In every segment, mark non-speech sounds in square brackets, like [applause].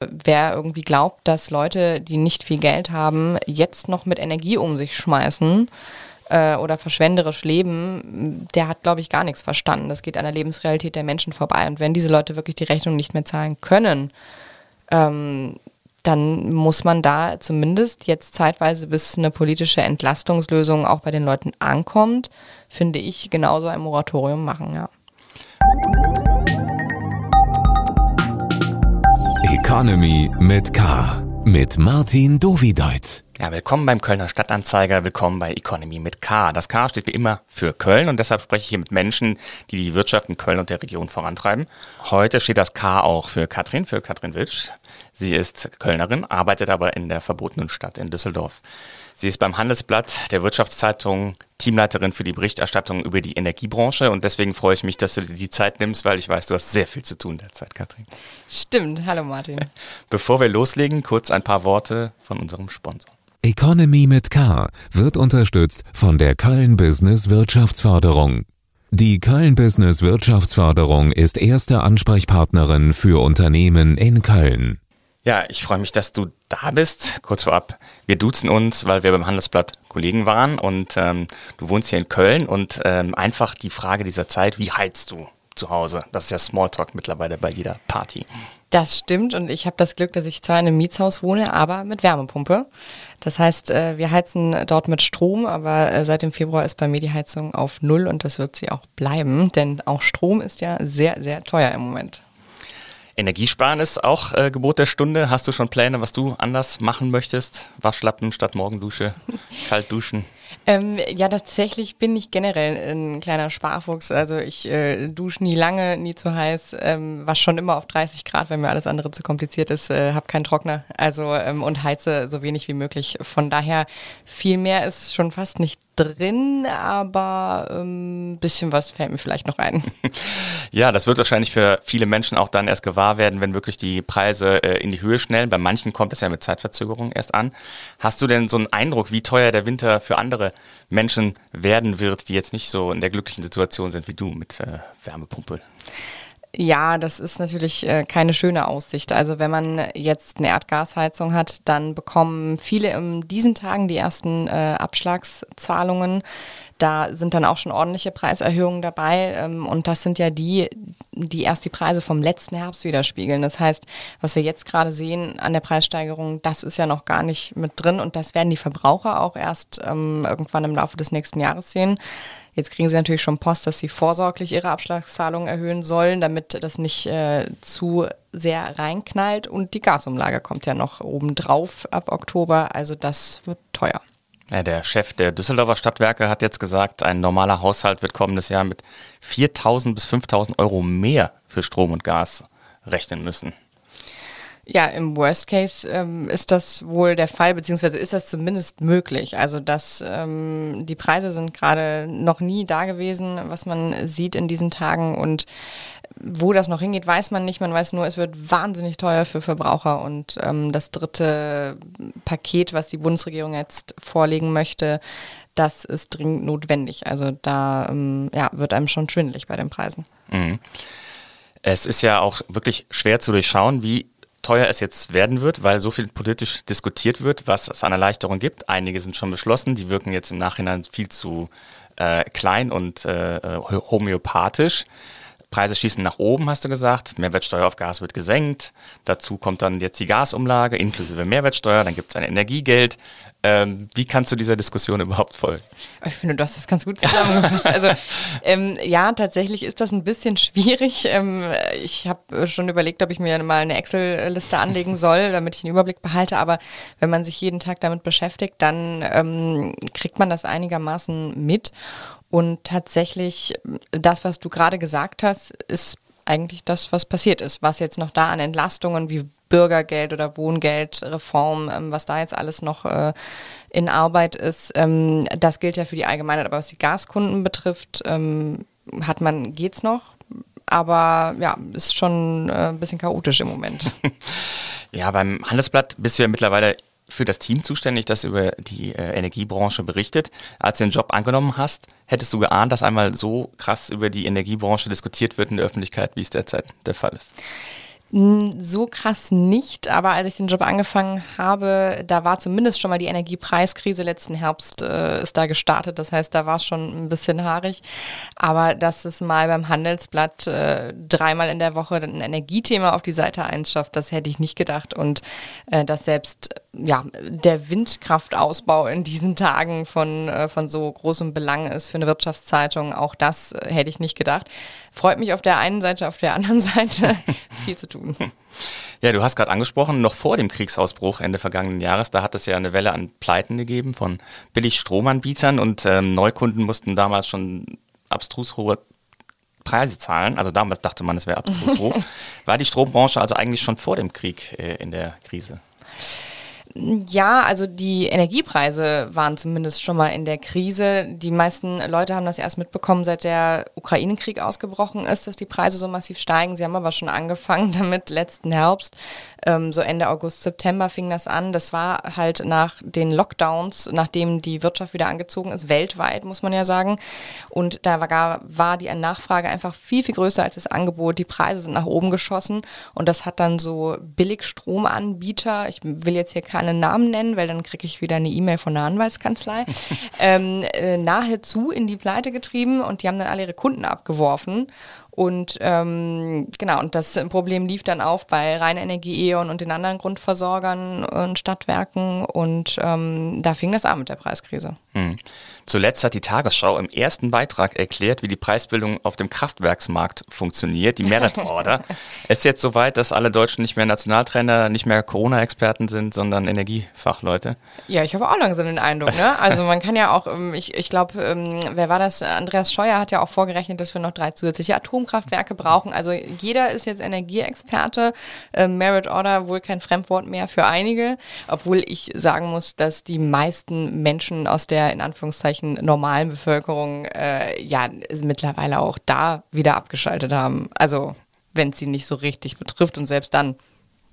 Wer irgendwie glaubt, dass Leute, die nicht viel Geld haben, jetzt noch mit Energie um sich schmeißen äh, oder verschwenderisch leben, der hat, glaube ich, gar nichts verstanden. Das geht an der Lebensrealität der Menschen vorbei. Und wenn diese Leute wirklich die Rechnung nicht mehr zahlen können, ähm, dann muss man da zumindest jetzt zeitweise, bis eine politische Entlastungslösung auch bei den Leuten ankommt, finde ich, genauso ein Moratorium machen, ja. Economy mit K. Mit Martin Dovideit. Ja, willkommen beim Kölner Stadtanzeiger, willkommen bei Economy mit K. Das K steht wie immer für Köln und deshalb spreche ich hier mit Menschen, die die Wirtschaft in Köln und der Region vorantreiben. Heute steht das K auch für Katrin, für Katrin Witsch. Sie ist Kölnerin, arbeitet aber in der verbotenen Stadt in Düsseldorf. Sie ist beim Handelsblatt der Wirtschaftszeitung Teamleiterin für die Berichterstattung über die Energiebranche und deswegen freue ich mich, dass du dir die Zeit nimmst, weil ich weiß, du hast sehr viel zu tun derzeit, Katrin. Stimmt. Hallo Martin. [laughs] Bevor wir loslegen, kurz ein paar Worte von unserem Sponsor. Economy mit K wird unterstützt von der Köln Business Wirtschaftsförderung. Die Köln Business Wirtschaftsförderung ist erste Ansprechpartnerin für Unternehmen in Köln. Ja, ich freue mich, dass du da bist. Kurz vorab, wir duzen uns, weil wir beim Handelsblatt Kollegen waren und ähm, du wohnst hier in Köln und ähm, einfach die Frage dieser Zeit, wie heizt du zu Hause? Das ist ja Smalltalk mittlerweile bei jeder Party. Das stimmt und ich habe das Glück, dass ich zwar in einem Mietshaus wohne, aber mit Wärmepumpe. Das heißt, äh, wir heizen dort mit Strom, aber äh, seit dem Februar ist bei mir die Heizung auf Null und das wird sie auch bleiben, denn auch Strom ist ja sehr, sehr teuer im Moment. Energiesparen ist auch äh, Gebot der Stunde. Hast du schon Pläne, was du anders machen möchtest? Waschlappen statt Morgendusche, [laughs] kalt duschen? Ähm, ja, tatsächlich bin ich generell ein kleiner Sparfuchs. Also ich äh, dusche nie lange, nie zu heiß, ähm, wasche schon immer auf 30 Grad, wenn mir alles andere zu kompliziert ist, äh, habe keinen Trockner, also ähm, und heize so wenig wie möglich. Von daher viel mehr ist schon fast nicht drin, aber ein ähm, bisschen was fällt mir vielleicht noch ein. [laughs] Ja, das wird wahrscheinlich für viele Menschen auch dann erst gewahr werden, wenn wirklich die Preise äh, in die Höhe schnellen. Bei manchen kommt es ja mit Zeitverzögerung erst an. Hast du denn so einen Eindruck, wie teuer der Winter für andere Menschen werden wird, die jetzt nicht so in der glücklichen Situation sind wie du mit äh, Wärmepumpe? Ja, das ist natürlich äh, keine schöne Aussicht. Also wenn man jetzt eine Erdgasheizung hat, dann bekommen viele in diesen Tagen die ersten äh, Abschlagszahlungen. Da sind dann auch schon ordentliche Preiserhöhungen dabei. Ähm, und das sind ja die, die erst die Preise vom letzten Herbst widerspiegeln. Das heißt, was wir jetzt gerade sehen an der Preissteigerung, das ist ja noch gar nicht mit drin. Und das werden die Verbraucher auch erst ähm, irgendwann im Laufe des nächsten Jahres sehen. Jetzt kriegen sie natürlich schon Post, dass sie vorsorglich ihre Abschlagszahlungen erhöhen sollen, damit das nicht äh, zu sehr reinknallt. Und die Gasumlage kommt ja noch obendrauf ab Oktober. Also das wird teuer. Ja, der Chef der Düsseldorfer Stadtwerke hat jetzt gesagt, ein normaler Haushalt wird kommendes Jahr mit 4.000 bis 5.000 Euro mehr für Strom und Gas rechnen müssen. Ja, im Worst Case ähm, ist das wohl der Fall, beziehungsweise ist das zumindest möglich. Also dass ähm, die Preise sind gerade noch nie da gewesen, was man sieht in diesen Tagen und wo das noch hingeht, weiß man nicht. Man weiß nur, es wird wahnsinnig teuer für Verbraucher und ähm, das dritte Paket, was die Bundesregierung jetzt vorlegen möchte, das ist dringend notwendig. Also da ähm, ja, wird einem schon schwindelig bei den Preisen. Mhm. Es ist ja auch wirklich schwer zu durchschauen, wie teuer es jetzt werden wird, weil so viel politisch diskutiert wird, was es an Erleichterungen gibt. Einige sind schon beschlossen, die wirken jetzt im Nachhinein viel zu äh, klein und äh, homöopathisch. Preise schießen nach oben, hast du gesagt. Mehrwertsteuer auf Gas wird gesenkt. Dazu kommt dann jetzt die Gasumlage inklusive Mehrwertsteuer. Dann gibt es ein Energiegeld. Ähm, wie kannst du dieser Diskussion überhaupt folgen? Ich finde, du hast das ganz gut zusammengefasst. also ähm, ja, tatsächlich ist das ein bisschen schwierig. Ähm, ich habe schon überlegt, ob ich mir mal eine Excel-Liste anlegen soll, damit ich den Überblick behalte. Aber wenn man sich jeden Tag damit beschäftigt, dann ähm, kriegt man das einigermaßen mit. Und tatsächlich, das, was du gerade gesagt hast, ist eigentlich das, was passiert ist. Was jetzt noch da an Entlastungen wie Bürgergeld oder Wohngeldreform, ähm, was da jetzt alles noch äh, in Arbeit ist, ähm, das gilt ja für die Allgemeinheit. Aber was die Gaskunden betrifft, ähm, hat man, geht's noch. Aber ja, ist schon äh, ein bisschen chaotisch im Moment. [laughs] ja, beim Handelsblatt bist du ja mittlerweile für das Team zuständig, das über die äh, Energiebranche berichtet. Als du den Job angenommen hast, hättest du geahnt, dass einmal so krass über die Energiebranche diskutiert wird in der Öffentlichkeit, wie es derzeit der Fall ist? So krass nicht, aber als ich den Job angefangen habe, da war zumindest schon mal die Energiepreiskrise letzten Herbst äh, ist da gestartet. Das heißt, da war es schon ein bisschen haarig. Aber dass es mal beim Handelsblatt äh, dreimal in der Woche ein Energiethema auf die Seite einschafft, das hätte ich nicht gedacht. Und äh, dass selbst ja, der Windkraftausbau in diesen Tagen von, äh, von so großem Belang ist für eine Wirtschaftszeitung, auch das äh, hätte ich nicht gedacht. Freut mich auf der einen Seite, auf der anderen [laughs] Seite viel zu tun. Ja, du hast gerade angesprochen, noch vor dem Kriegsausbruch Ende vergangenen Jahres, da hat es ja eine Welle an Pleiten gegeben von Billigstromanbietern und ähm, Neukunden mussten damals schon abstrus hohe Preise zahlen. Also damals dachte man, es wäre abstrus hoch. [laughs] War die Strombranche also eigentlich schon vor dem Krieg äh, in der Krise? Ja, also die Energiepreise waren zumindest schon mal in der Krise. Die meisten Leute haben das erst mitbekommen, seit der Ukraine-Krieg ausgebrochen ist, dass die Preise so massiv steigen. Sie haben aber schon angefangen [laughs] damit letzten Herbst. Ähm, so Ende August, September fing das an. Das war halt nach den Lockdowns, nachdem die Wirtschaft wieder angezogen ist, weltweit, muss man ja sagen. Und da war, war die Nachfrage einfach viel, viel größer als das Angebot. Die Preise sind nach oben geschossen und das hat dann so Billigstromanbieter, ich will jetzt hier keine Namen nennen, weil dann kriege ich wieder eine E-Mail von der Anwaltskanzlei, [laughs] ähm, äh, nahezu in die Pleite getrieben und die haben dann alle ihre Kunden abgeworfen. Und ähm, genau, und das Problem lief dann auf bei Rheinenergie, E.ON und den anderen Grundversorgern und Stadtwerken. Und ähm, da fing das an mit der Preiskrise. Hm. Zuletzt hat die Tagesschau im ersten Beitrag erklärt, wie die Preisbildung auf dem Kraftwerksmarkt funktioniert, die Merit [laughs] Order. es ist jetzt soweit, dass alle Deutschen nicht mehr Nationaltrainer, nicht mehr Corona-Experten sind, sondern Energiefachleute. Ja, ich habe auch langsam den Eindruck. Ne? Also man kann ja auch, ähm, ich, ich glaube, ähm, wer war das? Andreas Scheuer hat ja auch vorgerechnet, dass wir noch drei zusätzliche Atomkraftwerke brauchen. Also jeder ist jetzt Energieexperte. Ähm, Merit Order wohl kein Fremdwort mehr für einige, obwohl ich sagen muss, dass die meisten Menschen aus der in Anführungszeichen Anführungszeichen normalen Bevölkerung äh, ja mittlerweile auch da wieder abgeschaltet haben. Also wenn es sie nicht so richtig betrifft und selbst dann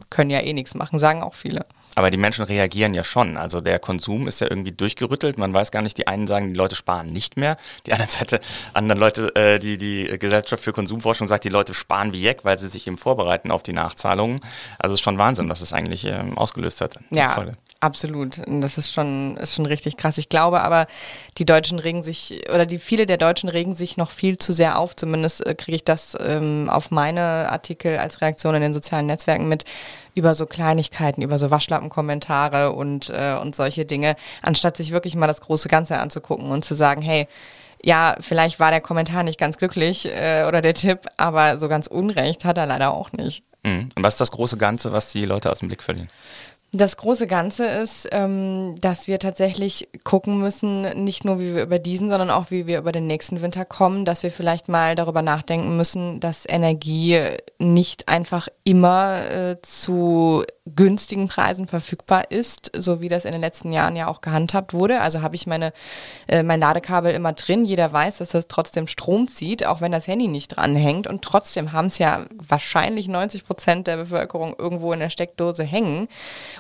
können ja eh nichts machen, sagen auch viele. Aber die Menschen reagieren ja schon. Also der Konsum ist ja irgendwie durchgerüttelt. Man weiß gar nicht, die einen sagen, die Leute sparen nicht mehr. Die anderen Seite, anderen Leute, äh, die, die Gesellschaft für Konsumforschung sagt, die Leute sparen wie Jeck, weil sie sich eben vorbereiten auf die Nachzahlungen. Also es ist schon Wahnsinn, was es eigentlich ähm, ausgelöst hat. Ja, Absolut. Das ist schon, ist schon richtig krass. Ich glaube aber, die Deutschen regen sich, oder die viele der Deutschen regen sich noch viel zu sehr auf. Zumindest äh, kriege ich das ähm, auf meine Artikel als Reaktion in den sozialen Netzwerken mit über so Kleinigkeiten, über so Waschlappenkommentare und, äh, und solche Dinge, anstatt sich wirklich mal das große Ganze anzugucken und zu sagen, hey, ja, vielleicht war der Kommentar nicht ganz glücklich äh, oder der Tipp, aber so ganz Unrecht hat er leider auch nicht. Mhm. Und was ist das große Ganze, was die Leute aus dem Blick verlieren? Das große Ganze ist, ähm, dass wir tatsächlich gucken müssen, nicht nur wie wir über diesen, sondern auch wie wir über den nächsten Winter kommen, dass wir vielleicht mal darüber nachdenken müssen, dass Energie nicht einfach immer äh, zu günstigen Preisen verfügbar ist, so wie das in den letzten Jahren ja auch gehandhabt wurde. Also habe ich meine, äh, mein Ladekabel immer drin. Jeder weiß, dass das trotzdem Strom zieht, auch wenn das Handy nicht dranhängt. Und trotzdem haben es ja wahrscheinlich 90 Prozent der Bevölkerung irgendwo in der Steckdose hängen.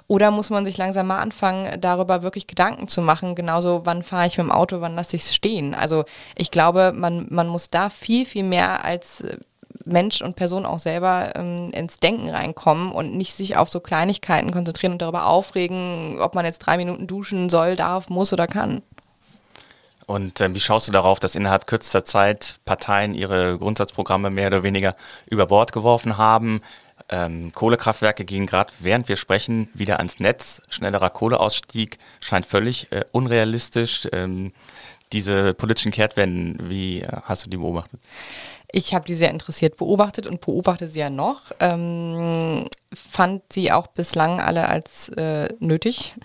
Oder muss man sich langsam mal anfangen, darüber wirklich Gedanken zu machen, genauso wann fahre ich mit dem Auto, wann lasse ich es stehen. Also ich glaube, man, man muss da viel, viel mehr als äh, Mensch und Person auch selber ähm, ins Denken reinkommen und nicht sich auf so Kleinigkeiten konzentrieren und darüber aufregen, ob man jetzt drei Minuten duschen soll, darf, muss oder kann. Und äh, wie schaust du darauf, dass innerhalb kürzester Zeit Parteien ihre Grundsatzprogramme mehr oder weniger über Bord geworfen haben? Ähm, Kohlekraftwerke gehen gerade, während wir sprechen, wieder ans Netz. Schnellerer Kohleausstieg scheint völlig äh, unrealistisch. Ähm, diese politischen Kehrtwenden, wie äh, hast du die beobachtet? Ich habe die sehr interessiert beobachtet und beobachte sie ja noch. Ähm, fand sie auch bislang alle als äh, nötig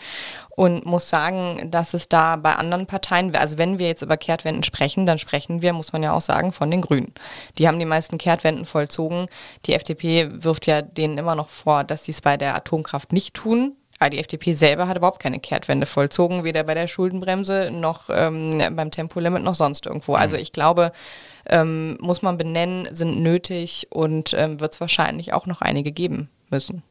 und muss sagen, dass es da bei anderen Parteien, also wenn wir jetzt über Kehrtwenden sprechen, dann sprechen wir, muss man ja auch sagen, von den Grünen. Die haben die meisten Kehrtwenden vollzogen. Die FDP wirft ja denen immer noch vor, dass sie es bei der Atomkraft nicht tun. Aber die FDP selber hat überhaupt keine Kehrtwende vollzogen, weder bei der Schuldenbremse noch ähm, beim Tempolimit noch sonst irgendwo. Also mhm. ich glaube, ähm, muss man benennen, sind nötig und ähm, wird es wahrscheinlich auch noch einige geben müssen.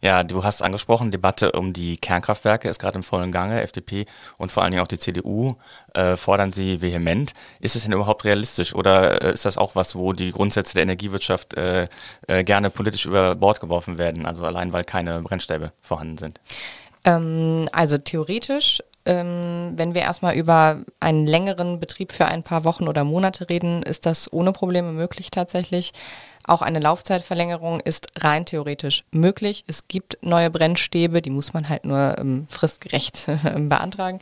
Ja, du hast angesprochen, Debatte um die Kernkraftwerke ist gerade im vollen Gange. FDP und vor allen Dingen auch die CDU äh, fordern sie vehement. Ist es denn überhaupt realistisch oder äh, ist das auch was, wo die Grundsätze der Energiewirtschaft äh, äh, gerne politisch über Bord geworfen werden? Also allein, weil keine Brennstäbe vorhanden sind? Ähm, also theoretisch ähm, wenn wir erstmal über einen längeren Betrieb für ein paar Wochen oder Monate reden, ist das ohne Probleme möglich tatsächlich. Auch eine Laufzeitverlängerung ist rein theoretisch möglich. Es gibt neue Brennstäbe, die muss man halt nur ähm, fristgerecht [laughs] beantragen.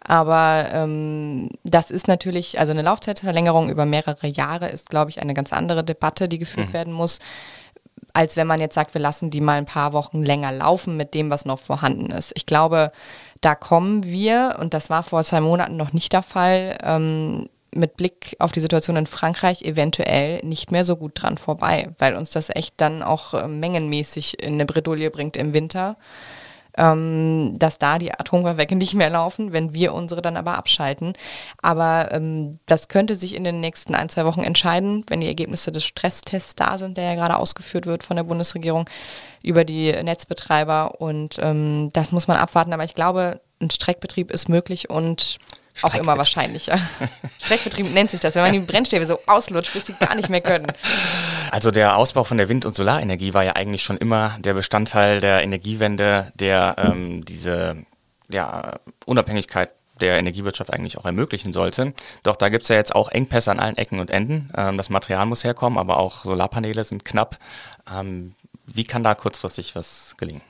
Aber ähm, das ist natürlich, also eine Laufzeitverlängerung über mehrere Jahre ist, glaube ich, eine ganz andere Debatte, die geführt mhm. werden muss als wenn man jetzt sagt, wir lassen die mal ein paar Wochen länger laufen mit dem, was noch vorhanden ist. Ich glaube, da kommen wir, und das war vor zwei Monaten noch nicht der Fall, ähm, mit Blick auf die Situation in Frankreich eventuell nicht mehr so gut dran vorbei, weil uns das echt dann auch äh, mengenmäßig in eine Bredouille bringt im Winter, ähm, dass da die Atomkraftwerke [laughs] nicht mehr laufen, wenn wir unsere dann aber abschalten. Aber ähm, das könnte sich in den nächsten ein, zwei Wochen entscheiden, wenn die Ergebnisse des Stresstests da sind, der ja gerade ausgeführt wird von der Bundesregierung über die Netzbetreiber. Und ähm, das muss man abwarten. Aber ich glaube, ein Streckbetrieb ist möglich und auch immer wahrscheinlicher. [laughs] Streckbetrieb nennt sich das, wenn man die Brennstäbe so auslutscht, bis sie gar nicht mehr können. Also der Ausbau von der Wind- und Solarenergie war ja eigentlich schon immer der Bestandteil der Energiewende, der ähm, diese ja, Unabhängigkeit der Energiewirtschaft eigentlich auch ermöglichen sollte. Doch da gibt es ja jetzt auch Engpässe an allen Ecken und Enden. Ähm, das Material muss herkommen, aber auch Solarpaneele sind knapp. Ähm, wie kann da kurzfristig was gelingen?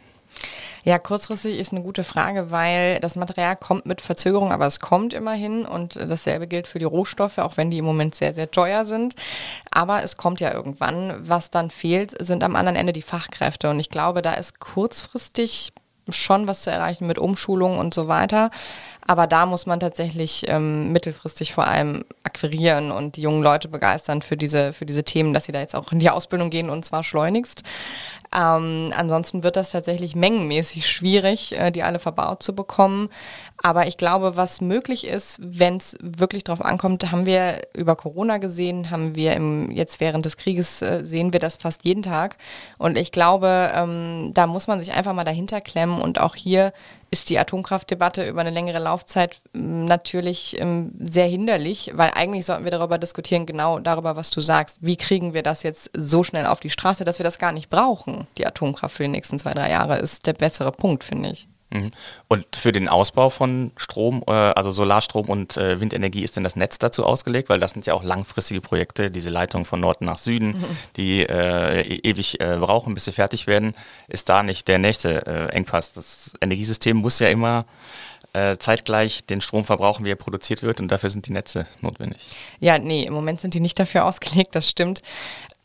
Ja, kurzfristig ist eine gute Frage, weil das Material kommt mit Verzögerung, aber es kommt immerhin und dasselbe gilt für die Rohstoffe, auch wenn die im Moment sehr, sehr teuer sind. Aber es kommt ja irgendwann. Was dann fehlt, sind am anderen Ende die Fachkräfte und ich glaube, da ist kurzfristig schon was zu erreichen mit Umschulung und so weiter. Aber da muss man tatsächlich ähm, mittelfristig vor allem akquirieren und die jungen Leute begeistern für diese, für diese Themen, dass sie da jetzt auch in die Ausbildung gehen und zwar schleunigst. Ähm, ansonsten wird das tatsächlich mengenmäßig schwierig, äh, die alle verbaut zu bekommen. Aber ich glaube, was möglich ist, wenn es wirklich darauf ankommt, haben wir über Corona gesehen, haben wir im, jetzt während des Krieges äh, sehen wir das fast jeden Tag. Und ich glaube, ähm, da muss man sich einfach mal dahinter klemmen und auch hier ist die Atomkraftdebatte über eine längere Laufzeit hm, natürlich ähm, sehr hinderlich, weil eigentlich sollten wir darüber diskutieren, genau darüber, was du sagst. Wie kriegen wir das jetzt so schnell auf die Straße, dass wir das gar nicht brauchen? Die Atomkraft für die nächsten zwei, drei Jahre ist der bessere Punkt, finde ich. Mhm. Und für den Ausbau von Strom, äh, also Solarstrom und äh, Windenergie, ist denn das Netz dazu ausgelegt? Weil das sind ja auch langfristige Projekte, diese Leitung von Norden nach Süden, mhm. die äh, e-, ewig äh, brauchen, bis sie fertig werden. Ist da nicht der nächste äh, Engpass? Das Energiesystem muss ja immer äh, zeitgleich den Strom verbrauchen, wie er produziert wird und dafür sind die Netze notwendig. Ja, nee, im Moment sind die nicht dafür ausgelegt, das stimmt.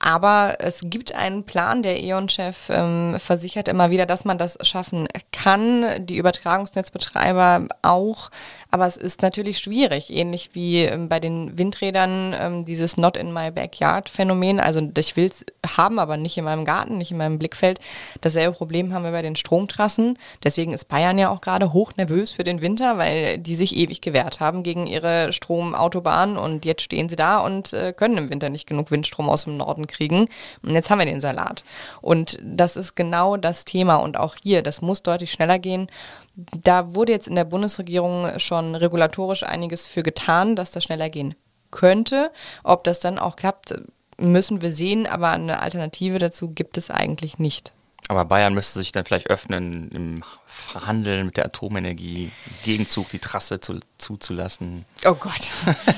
Aber es gibt einen Plan, der E.ON-Chef ähm, versichert immer wieder, dass man das schaffen kann, die Übertragungsnetzbetreiber auch. Aber es ist natürlich schwierig, ähnlich wie ähm, bei den Windrädern ähm, dieses Not in my backyard Phänomen. Also ich will es haben, aber nicht in meinem Garten, nicht in meinem Blickfeld. Dasselbe Problem haben wir bei den Stromtrassen. Deswegen ist Bayern ja auch gerade hoch nervös für den Winter, weil die sich ewig gewehrt haben gegen ihre Stromautobahn und jetzt stehen sie da und äh, können im Winter nicht genug Windstrom aus dem Norden kriegen. Und jetzt haben wir den Salat. Und das ist genau das Thema. Und auch hier, das muss deutlich schneller gehen. Da wurde jetzt in der Bundesregierung schon regulatorisch einiges für getan, dass das schneller gehen könnte. Ob das dann auch klappt, müssen wir sehen, aber eine Alternative dazu gibt es eigentlich nicht. Aber Bayern müsste sich dann vielleicht öffnen im Verhandeln mit der Atomenergie, Gegenzug die Trasse zu, zuzulassen. Oh Gott.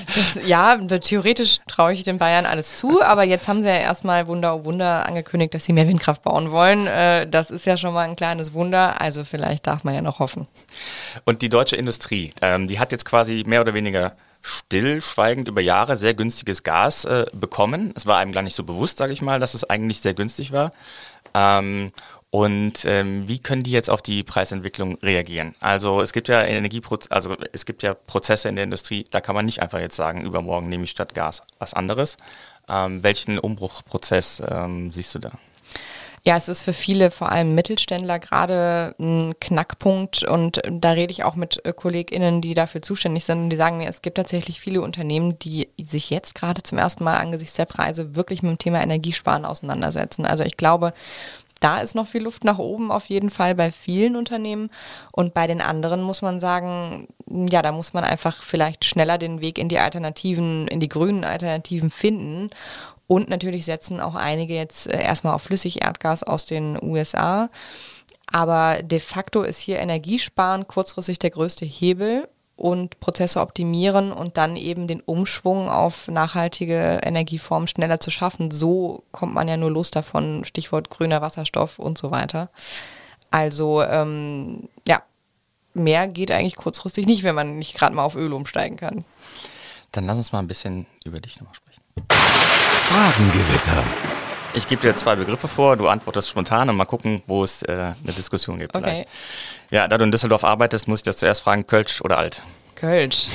Das, ja, theoretisch traue ich den Bayern alles zu, aber jetzt haben sie ja erstmal Wunder oh Wunder angekündigt, dass sie mehr Windkraft bauen wollen. Äh, das ist ja schon mal ein kleines Wunder, also vielleicht darf man ja noch hoffen. Und die deutsche Industrie, ähm, die hat jetzt quasi mehr oder weniger stillschweigend über Jahre sehr günstiges Gas äh, bekommen. Es war einem gar nicht so bewusst, sage ich mal, dass es eigentlich sehr günstig war. Ähm, und ähm, wie können die jetzt auf die Preisentwicklung reagieren? Also es gibt ja Energieproz also es gibt ja Prozesse in der Industrie, da kann man nicht einfach jetzt sagen, übermorgen nehme ich statt Gas was anderes. Ähm, welchen Umbruchprozess ähm, siehst du da? Ja, es ist für viele, vor allem Mittelständler, gerade ein Knackpunkt. Und da rede ich auch mit äh, KollegInnen, die dafür zuständig sind. Und die sagen mir, es gibt tatsächlich viele Unternehmen, die sich jetzt gerade zum ersten Mal angesichts der Preise wirklich mit dem Thema Energiesparen auseinandersetzen. Also ich glaube, da ist noch viel Luft nach oben auf jeden Fall bei vielen Unternehmen. Und bei den anderen muss man sagen, ja, da muss man einfach vielleicht schneller den Weg in die Alternativen, in die grünen Alternativen finden. Und natürlich setzen auch einige jetzt äh, erstmal auf Flüssigerdgas aus den USA. Aber de facto ist hier Energiesparen kurzfristig der größte Hebel und Prozesse optimieren und dann eben den Umschwung auf nachhaltige Energieformen schneller zu schaffen. So kommt man ja nur los davon, Stichwort grüner Wasserstoff und so weiter. Also ähm, ja, mehr geht eigentlich kurzfristig nicht, wenn man nicht gerade mal auf Öl umsteigen kann. Dann lass uns mal ein bisschen über dich nochmal sprechen. Fragengewitter. Ich gebe dir zwei Begriffe vor, du antwortest spontan und mal gucken, wo es äh, eine Diskussion gibt. Okay. Vielleicht. Ja, da du in Düsseldorf arbeitest, muss ich das zuerst fragen, Kölsch oder alt? Kölsch.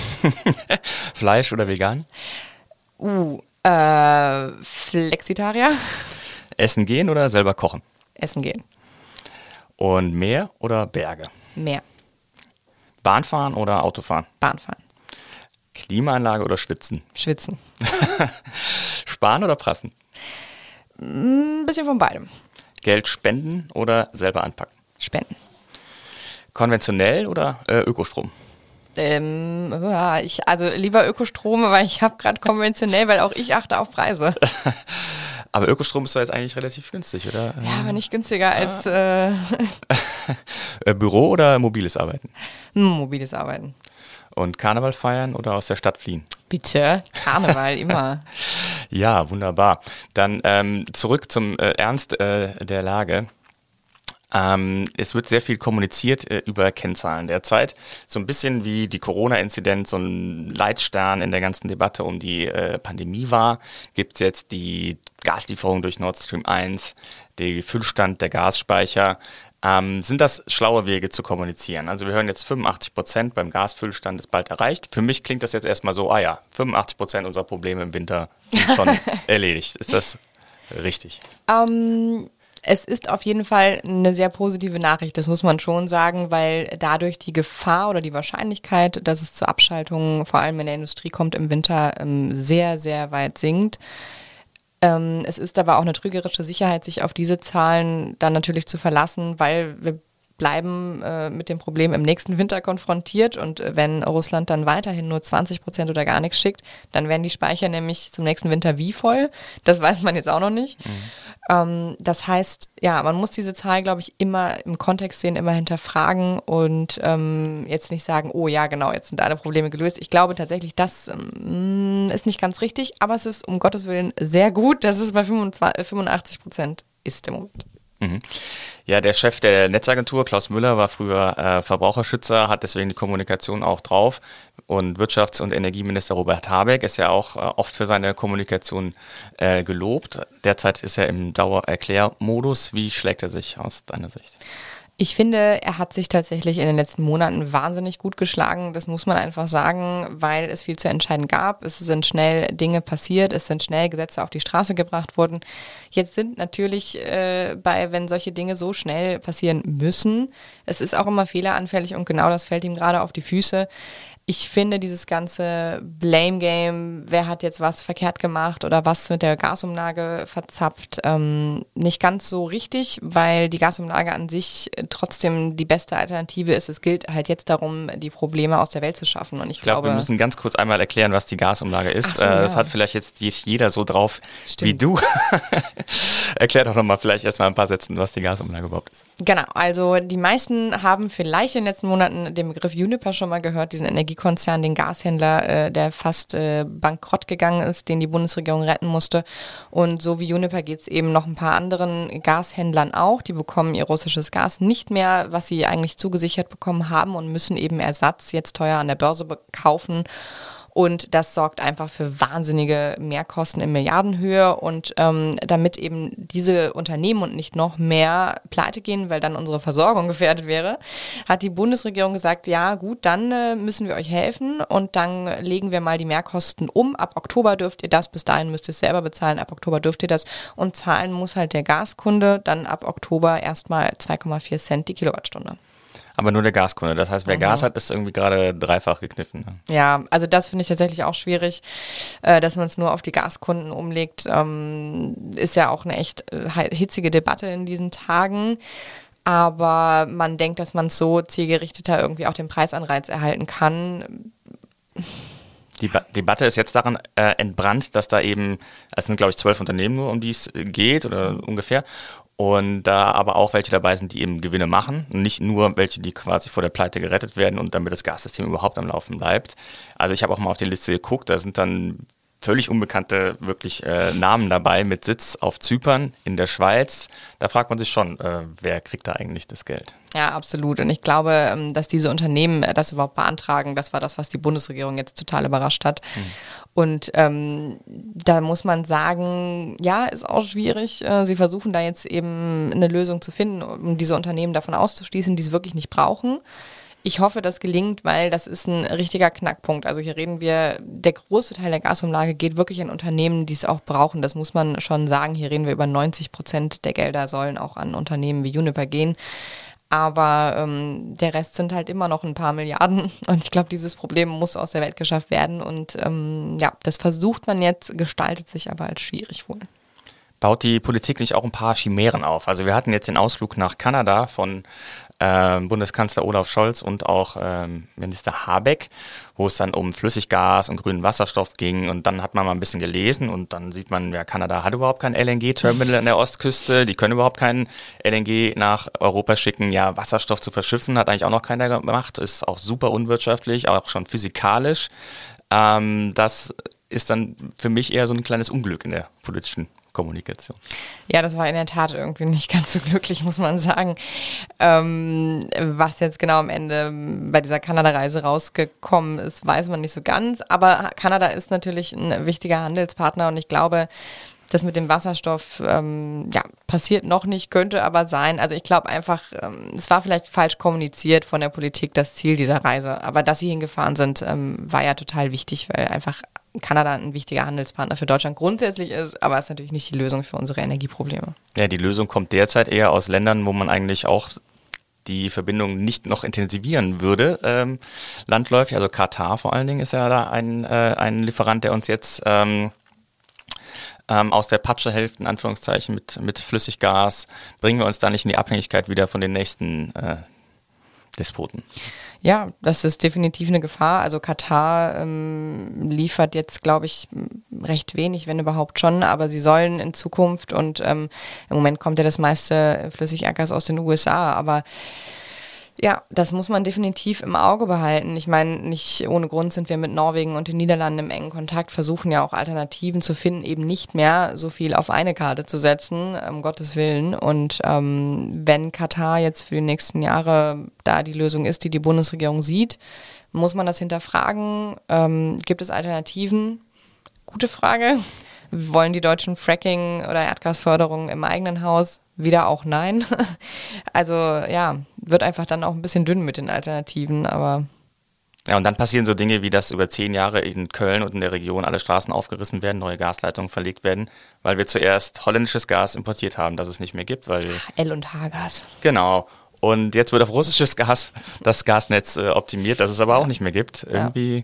[laughs] Fleisch oder vegan? Uh, äh, Flexitarier. Essen gehen oder selber kochen? Essen gehen. Und Meer oder Berge? Mehr. Bahn fahren oder Auto fahren? Klimaanlage oder schwitzen? Schwitzen. [laughs] Sparen oder prassen? Ein bisschen von beidem. Geld spenden oder selber anpacken? Spenden. Konventionell oder äh, Ökostrom? Ähm, ja, ich, also lieber Ökostrom, weil ich habe gerade konventionell, weil auch ich achte auf Preise. [laughs] Aber Ökostrom ist da jetzt eigentlich relativ günstig, oder? Ja, aber nicht günstiger als äh, [laughs] Äh, Büro oder mobiles Arbeiten? mobiles Arbeiten. Und Karneval feiern oder aus der Stadt fliehen? Bitte, Karneval immer. [laughs] Ja, wunderbar. Dann ähm, zurück zum äh, Ernst äh, der Lage. Ähm, es wird sehr viel kommuniziert äh, über Kennzahlen derzeit. So ein bisschen wie die Corona-Inzidenz so ein Leitstern in der ganzen Debatte um die äh, Pandemie war, gibt es jetzt die Gaslieferung durch Nord Stream 1, den Füllstand der Gasspeicher. Ähm, sind das schlaue Wege zu kommunizieren? Also wir hören jetzt 85 Prozent beim Gasfüllstand ist bald erreicht. Für mich klingt das jetzt erstmal so, ah ja, 85 Prozent unserer Probleme im Winter sind schon [laughs] erledigt. Ist das richtig? Ähm, es ist auf jeden Fall eine sehr positive Nachricht, das muss man schon sagen, weil dadurch die Gefahr oder die Wahrscheinlichkeit, dass es zu Abschaltungen vor allem in der Industrie kommt im Winter, ähm, sehr, sehr weit sinkt. Ähm, es ist aber auch eine trügerische Sicherheit, sich auf diese Zahlen dann natürlich zu verlassen, weil wir bleiben äh, mit dem Problem im nächsten Winter konfrontiert und äh, wenn Russland dann weiterhin nur 20 Prozent oder gar nichts schickt, dann werden die Speicher nämlich zum nächsten Winter wie voll? Das weiß man jetzt auch noch nicht. Mhm. Ähm, das heißt, ja, man muss diese Zahl, glaube ich, immer im Kontext sehen, immer hinterfragen und ähm, jetzt nicht sagen, oh ja, genau, jetzt sind alle Probleme gelöst. Ich glaube tatsächlich, das ähm, ist nicht ganz richtig, aber es ist um Gottes Willen sehr gut, dass es bei 25, 85 Prozent ist im Moment. Mhm. Ja, der Chef der Netzagentur, Klaus Müller, war früher äh, Verbraucherschützer, hat deswegen die Kommunikation auch drauf. Und Wirtschafts- und Energieminister Robert Habeck ist ja auch äh, oft für seine Kommunikation äh, gelobt. Derzeit ist er im Dauererklärmodus. Wie schlägt er sich aus deiner Sicht? Ich finde, er hat sich tatsächlich in den letzten Monaten wahnsinnig gut geschlagen. Das muss man einfach sagen, weil es viel zu entscheiden gab. Es sind schnell Dinge passiert, es sind schnell Gesetze auf die Straße gebracht worden. Jetzt sind natürlich äh, bei, wenn solche Dinge so schnell passieren müssen, es ist auch immer fehleranfällig und genau das fällt ihm gerade auf die Füße ich finde dieses ganze Blame Game, wer hat jetzt was verkehrt gemacht oder was mit der Gasumlage verzapft, ähm, nicht ganz so richtig, weil die Gasumlage an sich trotzdem die beste Alternative ist. Es gilt halt jetzt darum, die Probleme aus der Welt zu schaffen. Und ich, ich glaube, glaube, wir müssen ganz kurz einmal erklären, was die Gasumlage ist. So, äh, ja. Das hat vielleicht jetzt jeder so drauf Stimmt. wie du. [laughs] Erklär doch nochmal vielleicht erstmal ein paar Sätzen, was die Gasumlage überhaupt ist. Genau, also die meisten haben vielleicht in den letzten Monaten den Begriff Uniper schon mal gehört, diesen Energiekonzern, den Gashändler, äh, der fast äh, bankrott gegangen ist, den die Bundesregierung retten musste. Und so wie Uniper geht es eben noch ein paar anderen Gashändlern auch. Die bekommen ihr russisches Gas nicht mehr, was sie eigentlich zugesichert bekommen haben und müssen eben Ersatz jetzt teuer an der Börse kaufen. Und das sorgt einfach für wahnsinnige Mehrkosten in Milliardenhöhe. Und ähm, damit eben diese Unternehmen und nicht noch mehr pleite gehen, weil dann unsere Versorgung [laughs] gefährdet wäre, hat die Bundesregierung gesagt, ja gut, dann äh, müssen wir euch helfen und dann legen wir mal die Mehrkosten um. Ab Oktober dürft ihr das, bis dahin müsst ihr es selber bezahlen, ab Oktober dürft ihr das. Und zahlen muss halt der Gaskunde dann ab Oktober erstmal 2,4 Cent die Kilowattstunde. Aber nur der Gaskunde. Das heißt, wer mhm. Gas hat, ist irgendwie gerade dreifach gekniffen. Ne? Ja, also das finde ich tatsächlich auch schwierig, äh, dass man es nur auf die Gaskunden umlegt. Ähm, ist ja auch eine echt äh, hitzige Debatte in diesen Tagen. Aber man denkt, dass man so zielgerichteter irgendwie auch den Preisanreiz erhalten kann. Die ba Debatte ist jetzt daran äh, entbrannt, dass da eben, es sind glaube ich zwölf Unternehmen nur, um die es geht oder ungefähr. Und da aber auch welche dabei sind, die eben Gewinne machen. Und nicht nur welche, die quasi vor der Pleite gerettet werden und damit das Gassystem überhaupt am Laufen bleibt. Also ich habe auch mal auf die Liste geguckt, da sind dann völlig unbekannte wirklich äh, Namen dabei mit Sitz auf Zypern in der Schweiz. Da fragt man sich schon, äh, wer kriegt da eigentlich das Geld? Ja, absolut. Und ich glaube, ähm, dass diese Unternehmen äh, das überhaupt beantragen, das war das, was die Bundesregierung jetzt total überrascht hat. Mhm. Und ähm, da muss man sagen, ja, ist auch schwierig. Äh, sie versuchen da jetzt eben eine Lösung zu finden, um diese Unternehmen davon auszuschließen, die es wirklich nicht brauchen. Ich hoffe, das gelingt, weil das ist ein richtiger Knackpunkt. Also hier reden wir, der große Teil der Gasumlage geht wirklich an Unternehmen, die es auch brauchen. Das muss man schon sagen. Hier reden wir über 90 Prozent der Gelder sollen auch an Unternehmen wie Juniper gehen. Aber ähm, der Rest sind halt immer noch ein paar Milliarden. [laughs] Und ich glaube, dieses Problem muss aus der Welt geschafft werden. Und ähm, ja, das versucht man jetzt, gestaltet sich aber als schwierig wohl baut die Politik nicht auch ein paar Chimären auf? Also wir hatten jetzt den Ausflug nach Kanada von Bundeskanzler Olaf Scholz und auch ähm, Minister Habeck, wo es dann um Flüssiggas und grünen Wasserstoff ging. Und dann hat man mal ein bisschen gelesen und dann sieht man, ja, Kanada hat überhaupt kein LNG-Terminal an der Ostküste. Die können überhaupt kein LNG nach Europa schicken. Ja, Wasserstoff zu verschiffen hat eigentlich auch noch keiner gemacht. Ist auch super unwirtschaftlich, auch schon physikalisch. Ähm, das ist dann für mich eher so ein kleines Unglück in der politischen Kommunikation. Ja, das war in der Tat irgendwie nicht [laughs] ganz so glücklich, muss man sagen. Ähm, was jetzt genau am Ende bei dieser Kanada-Reise rausgekommen ist, weiß man nicht so ganz. Aber Kanada ist natürlich ein wichtiger Handelspartner und ich glaube, das mit dem Wasserstoff ähm, ja, passiert noch nicht, könnte aber sein. Also ich glaube einfach, ähm, es war vielleicht falsch kommuniziert von der Politik, das Ziel dieser Reise. Aber dass sie hingefahren sind, ähm, war ja total wichtig, weil einfach Kanada ein wichtiger Handelspartner für Deutschland grundsätzlich ist, aber ist natürlich nicht die Lösung für unsere Energieprobleme. Ja, die Lösung kommt derzeit eher aus Ländern, wo man eigentlich auch die Verbindung nicht noch intensivieren würde, ähm, landläufig. Also Katar vor allen Dingen ist ja da ein, äh, ein Lieferant, der uns jetzt ähm, ähm, aus der Patsche hilft, in Anführungszeichen, mit, mit Flüssiggas. Bringen wir uns da nicht in die Abhängigkeit wieder von den nächsten äh, Despoten? Ja, das ist definitiv eine Gefahr. Also Katar ähm, liefert jetzt, glaube ich, recht wenig, wenn überhaupt schon, aber sie sollen in Zukunft und ähm, im Moment kommt ja das meiste Flüssigerdgas aus den USA, aber ja, das muss man definitiv im Auge behalten. Ich meine, nicht ohne Grund sind wir mit Norwegen und den Niederlanden im engen Kontakt, versuchen ja auch Alternativen zu finden, eben nicht mehr so viel auf eine Karte zu setzen, um Gottes Willen. Und ähm, wenn Katar jetzt für die nächsten Jahre da die Lösung ist, die die Bundesregierung sieht, muss man das hinterfragen. Ähm, gibt es Alternativen? Gute Frage. Wollen die Deutschen Fracking oder Erdgasförderung im eigenen Haus? Wieder auch nein. [laughs] Also ja, wird einfach dann auch ein bisschen dünn mit den Alternativen, aber. Ja, und dann passieren so Dinge wie, dass über zehn Jahre in Köln und in der Region alle Straßen aufgerissen werden, neue Gasleitungen verlegt werden, weil wir zuerst holländisches Gas importiert haben, das es nicht mehr gibt, weil. L und H-Gas. Genau. Und jetzt wird auf russisches Gas [laughs] das Gasnetz äh, optimiert, das es aber auch nicht mehr gibt. Irgendwie. Ja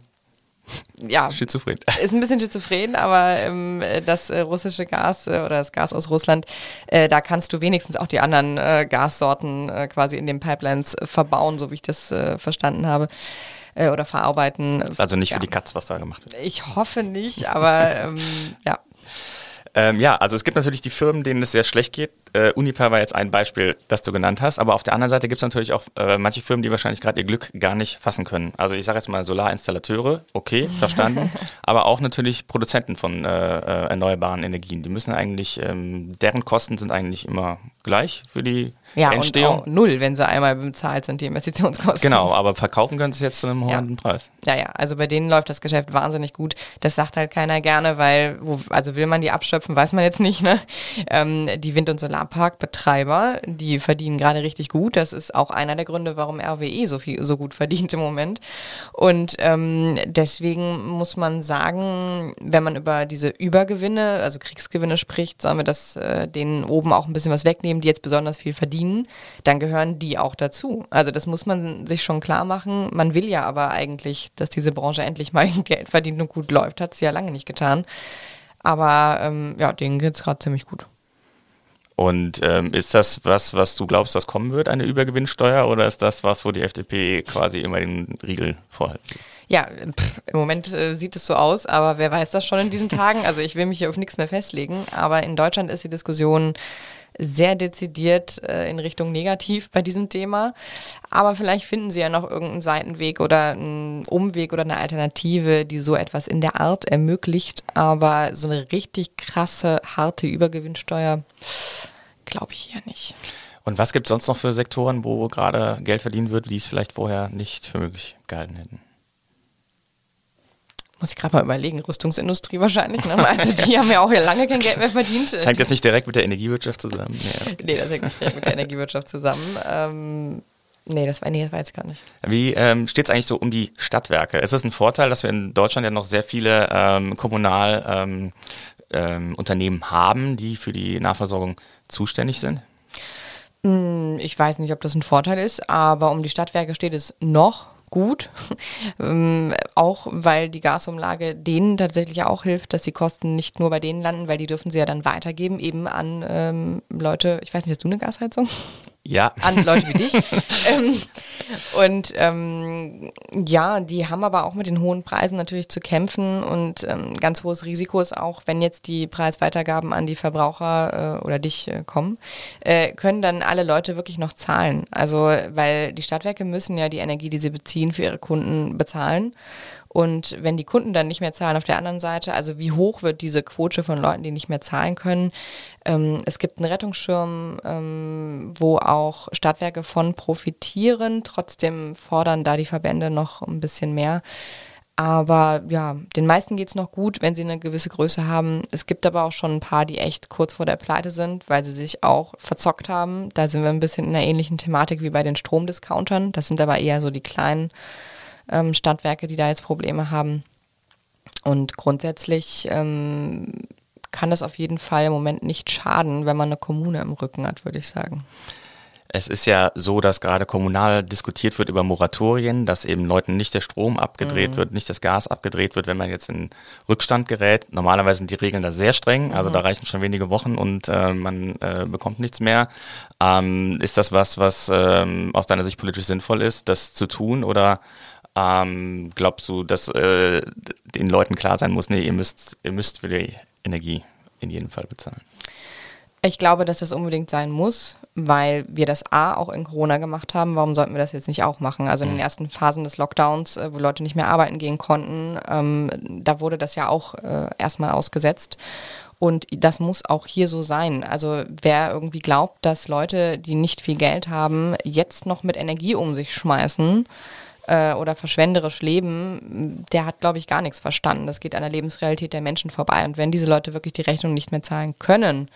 ja, schizophren. [laughs] Ist ein bisschen schizophren, aber ähm, das äh, russische Gas äh, oder das Gas aus Russland, äh, da kannst du wenigstens auch die anderen äh, Gassorten äh, quasi in den Pipelines äh, verbauen, so wie ich das verstanden habe. Oder verarbeiten. Also nicht ja. für die Katz, was da gemacht wird. Ich hoffe nicht, aber ähm, ja. [laughs] Ähm, ja, also es gibt natürlich die Firmen, denen es sehr schlecht geht. Äh, Uniper war jetzt ein Beispiel, das du genannt hast, aber auf der anderen Seite gibt es natürlich auch äh, manche Firmen, die wahrscheinlich gerade ihr Glück gar nicht fassen können. Also ich sage jetzt mal Solarinstallateure, okay, [laughs] verstanden, aber auch natürlich Produzenten von äh, äh, erneuerbaren Energien. Die müssen eigentlich, ähm, deren Kosten sind eigentlich immer gleich für die ja, Entstehung. Und null, wenn sie einmal bezahlt sind, die Investitionskosten. Genau, aber verkaufen können sie jetzt zu einem hohen ja. Preis. Ja, ja, also bei denen läuft das Geschäft wahnsinnig gut. Das sagt halt keiner gerne, weil, wo, also will man die abschöpfen, weiß man jetzt nicht, ne? Ähm, die Wind- und Solar Solarparkbetreiber, die verdienen gerade richtig gut. Das ist auch einer der Gründe, warum RWE so viel so gut [laughs] verdient im Moment. Und ähm, deswegen muss man sagen, wenn man über diese Übergewinne, also Kriegsgewinne spricht, sollen wir das äh, denen oben auch ein bisschen was wegnehmen, die jetzt besonders viel verdienen, dann gehören die auch dazu. Also das muss man sich schon klar machen. Man will ja aber eigentlich, dass diese Branche endlich mal [laughs] Geld verdient und gut läuft. Hat sie ja lange nicht getan. Aber ähm, ja, denen geht es gerade ziemlich gut. Und ähm, ist das was, was du glaubst, das kommen wird, eine Übergewinnsteuer, oder ist das was, wo die FDP quasi immer den Riegel vorhält? Ja, pff, im Moment äh, sieht es so aus, aber wer weiß das schon in diesen Tagen? Also ich will mich hier auf nichts mehr festlegen, aber in Deutschland ist die Diskussion sehr dezidiert äh, in Richtung negativ bei diesem Thema. Aber vielleicht finden Sie ja noch irgendeinen Seitenweg oder einen Umweg oder eine Alternative, die so etwas in der Art ermöglicht. Aber so eine richtig krasse, harte Übergewinnsteuer glaube ich hier nicht. Und was gibt es sonst noch für Sektoren, wo gerade Geld verdient wird, die es vielleicht vorher nicht für möglich gehalten hätten? Muss ich gerade mal überlegen, Rüstungsindustrie [laughs] wahrscheinlich. Ne? Also die haben ja auch ja lange kein Geld mehr verdient. Das hängt jetzt nicht direkt mit der Energiewirtschaft zusammen. Ja. [laughs] nee, das hängt nicht direkt mit der Energiewirtschaft zusammen. Ähm, nee, das war, nee, das weiß ich gar nicht. Wie ähm, steht es eigentlich so um die Stadtwerke? Ist es ein Vorteil, dass wir in Deutschland ja noch sehr viele ähm, Kommunalunternehmen ähm, ähm, haben, die für die Nahversorgung zuständig sind? Hm, ich weiß nicht, ob das ein Vorteil ist, aber um die Stadtwerke steht es noch gut, [laughs] ähm, auch weil die Gasumlage denen tatsächlich auch hilft, dass die Kosten nicht nur bei denen landen, weil die dürfen sie ja dann weitergeben, eben an ähm, Leute, ich weiß nicht, hast du eine Gasheizung? Ja. An Leute wie dich. [laughs] ähm, und ähm, ja, die haben aber auch mit den hohen Preisen natürlich zu kämpfen und ähm, ganz hohes Risiko ist auch, wenn jetzt die Preisweitergaben an die Verbraucher äh, oder dich äh, kommen, äh, können dann alle Leute wirklich noch zahlen. Also, weil die Stadtwerke müssen ja die Energie, die sie beziehen, für ihre Kunden bezahlen. Und wenn die Kunden dann nicht mehr zahlen auf der anderen Seite, also wie hoch wird diese Quote von Leuten, die nicht mehr zahlen können? Ähm, es gibt einen Rettungsschirm, ähm, wo auch Stadtwerke von profitieren. Trotzdem fordern da die Verbände noch ein bisschen mehr. Aber ja, den meisten geht es noch gut, wenn sie eine gewisse Größe haben. Es gibt aber auch schon ein paar, die echt kurz vor der Pleite sind, weil sie sich auch verzockt haben. Da sind wir ein bisschen in einer ähnlichen Thematik wie bei den Stromdiscountern. Das sind aber eher so die kleinen ähm, Stadtwerke, die da jetzt Probleme haben. Und grundsätzlich ähm, kann das auf jeden Fall im Moment nicht schaden, wenn man eine Kommune im Rücken hat, würde ich sagen. Es ist ja so, dass gerade kommunal diskutiert wird über Moratorien, dass eben Leuten nicht der Strom abgedreht mhm. wird, nicht das Gas abgedreht wird, wenn man jetzt in Rückstand gerät. Normalerweise sind die Regeln da sehr streng, also mhm. da reichen schon wenige Wochen und äh, man äh, bekommt nichts mehr. Ähm, ist das was, was ähm, aus deiner Sicht politisch sinnvoll ist, das zu tun oder ähm, glaubst du, dass äh, den Leuten klar sein muss, nee, ihr müsst, ihr müsst für die Energie in jedem Fall bezahlen? Ich glaube, dass das unbedingt sein muss, weil wir das A auch in Corona gemacht haben. Warum sollten wir das jetzt nicht auch machen? Also in den mhm. ersten Phasen des Lockdowns, äh, wo Leute nicht mehr arbeiten gehen konnten, ähm, da wurde das ja auch äh, erstmal ausgesetzt. Und das muss auch hier so sein. Also wer irgendwie glaubt, dass Leute, die nicht viel Geld haben, jetzt noch mit Energie um sich schmeißen, äh, oder verschwenderisch leben, der hat, glaube ich, gar nichts verstanden. Das geht an der Lebensrealität der Menschen vorbei. Und wenn diese Leute wirklich die Rechnung nicht mehr zahlen können,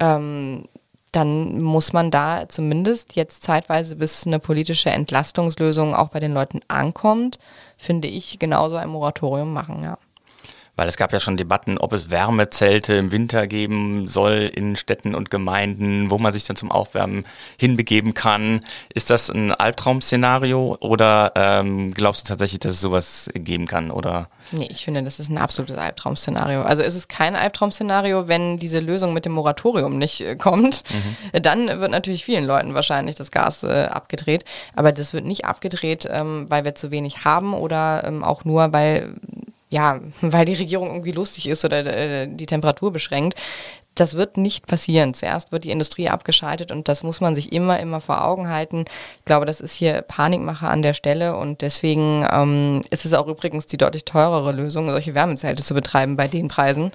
ähm, dann muss man da zumindest jetzt zeitweise, bis eine politische Entlastungslösung auch bei den Leuten ankommt, finde ich, genauso ein Moratorium machen, ja. Weil es gab ja schon Debatten, ob es Wärmezelte im Winter geben soll in Städten und Gemeinden, wo man sich dann zum Aufwärmen hinbegeben kann. Ist das ein Albtraum-Szenario oder ähm, glaubst du tatsächlich, dass es sowas geben kann? Oder? Nee, ich finde, das ist ein absolutes Albtraum-Szenario. Also ist es kein Albtraum-Szenario, wenn diese Lösung mit dem Moratorium nicht äh, kommt. Mhm. Dann wird natürlich vielen Leuten wahrscheinlich das Gas äh, abgedreht. Aber das wird nicht abgedreht, ähm, weil wir zu wenig haben oder ähm, auch nur, weil ja, weil die Regierung irgendwie lustig ist oder äh, die Temperatur beschränkt. Das wird nicht passieren. Zuerst wird die Industrie abgeschaltet und das muss man sich immer, immer vor Augen halten. Ich glaube, das ist hier Panikmache an der Stelle und deswegen ähm, ist es auch übrigens die deutlich teurere Lösung, solche Wärmezelte zu betreiben bei den Preisen,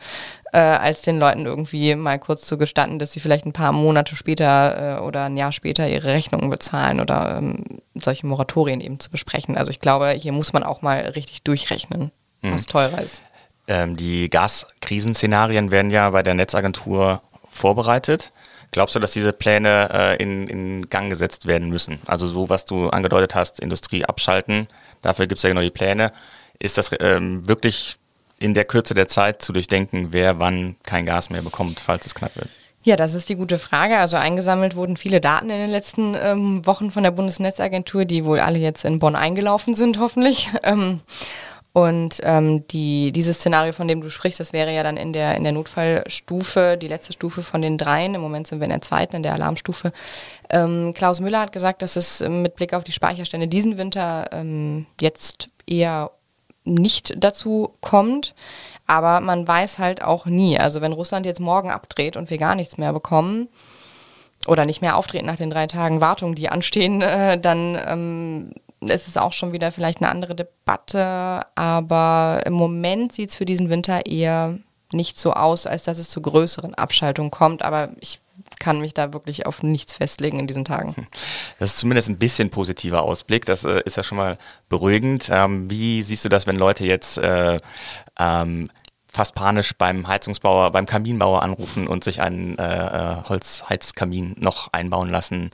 äh, als den Leuten irgendwie mal kurz zu gestatten, dass sie vielleicht ein paar Monate später äh, oder ein Jahr später ihre Rechnungen bezahlen oder ähm, solche Moratorien eben zu besprechen. Also ich glaube, hier muss man auch mal richtig durchrechnen was teurer ist. Ähm, die Gaskrisenszenarien werden ja bei der Netzagentur vorbereitet. Glaubst du, dass diese Pläne äh, in, in Gang gesetzt werden müssen? Also so, was du angedeutet hast, Industrie abschalten, dafür gibt es ja genau die Pläne. Ist das ähm, wirklich in der Kürze der Zeit zu durchdenken, wer wann kein Gas mehr bekommt, falls es knapp wird? Ja, das ist die gute Frage. Also eingesammelt wurden viele Daten in den letzten ähm, Wochen von der Bundesnetzagentur, die wohl alle jetzt in Bonn eingelaufen sind, hoffentlich. [laughs] Ähm, und ähm, die, dieses Szenario, von dem du sprichst, das wäre ja dann in der, in der Notfallstufe, die letzte Stufe von den dreien. Im Moment sind wir in der zweiten, in der Alarmstufe. Ähm, Klaus Müller hat gesagt, dass es mit Blick auf die Speicherstände diesen Winter ähm, jetzt eher nicht dazu kommt. Aber man weiß halt auch nie. Also wenn Russland jetzt morgen abdreht und wir gar nichts mehr bekommen, oder nicht mehr auftreten nach den drei Tagen Wartung, die anstehen, äh, dann ähm, ist es auch schon wieder vielleicht eine andere Debatte. Aber im Moment sieht es für diesen Winter eher nicht so aus, als dass es zu größeren Abschaltungen kommt. Aber ich kann mich da wirklich auf nichts festlegen in diesen Tagen. Das ist zumindest ein bisschen positiver Ausblick. Das äh, ist ja schon mal beruhigend. Ähm, wie siehst du das, wenn Leute jetzt äh, ähm, fast panisch beim Heizungsbauer, beim Kaminbauer anrufen und sich einen äh, äh Holzheizkamin noch einbauen lassen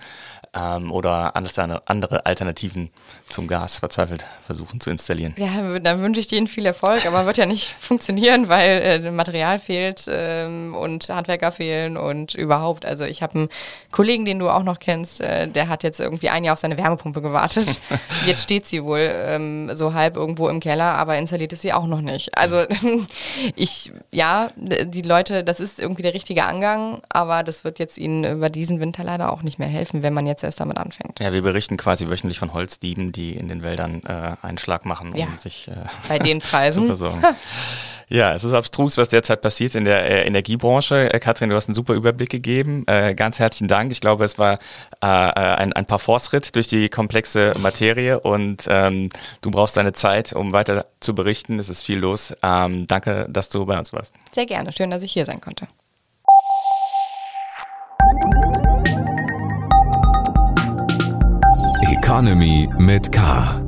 ähm, oder andere Alternativen zum Gas verzweifelt versuchen zu installieren. Ja, dann wünsche ich denen viel Erfolg, aber wird ja nicht [laughs] funktionieren, weil äh, Material fehlt ähm, und Handwerker fehlen und überhaupt. Also ich habe einen Kollegen, den du auch noch kennst, äh, der hat jetzt irgendwie ein Jahr auf seine Wärmepumpe gewartet. [laughs] jetzt steht sie wohl ähm, so halb irgendwo im Keller, aber installiert ist sie auch noch nicht. Also [laughs] ich, ja, die Leute, das ist irgendwie der richtige Angang, aber das wird jetzt ihnen über diesen Winter leider auch nicht mehr helfen, wenn man jetzt erst damit anfängt. Ja, wir berichten quasi wöchentlich von Holzdieben, die in den Wäldern äh, einen Schlag machen, um ja, sich äh, bei den [laughs] Preisen zu versorgen. Ja, es ist abstrus, was derzeit passiert in der äh, Energiebranche. Äh, Katrin, du hast einen super Überblick gegeben. Äh, ganz herzlichen Dank. Ich glaube, es war äh, äh ein, ein paar Forstritt durch die komplexe Materie und ähm, du brauchst deine Zeit, um weiter zu berichten. Es ist viel los. Ähm, danke, dass du bei uns warst. Sehr gerne. Schön, dass ich hier sein konnte. Economy mit K.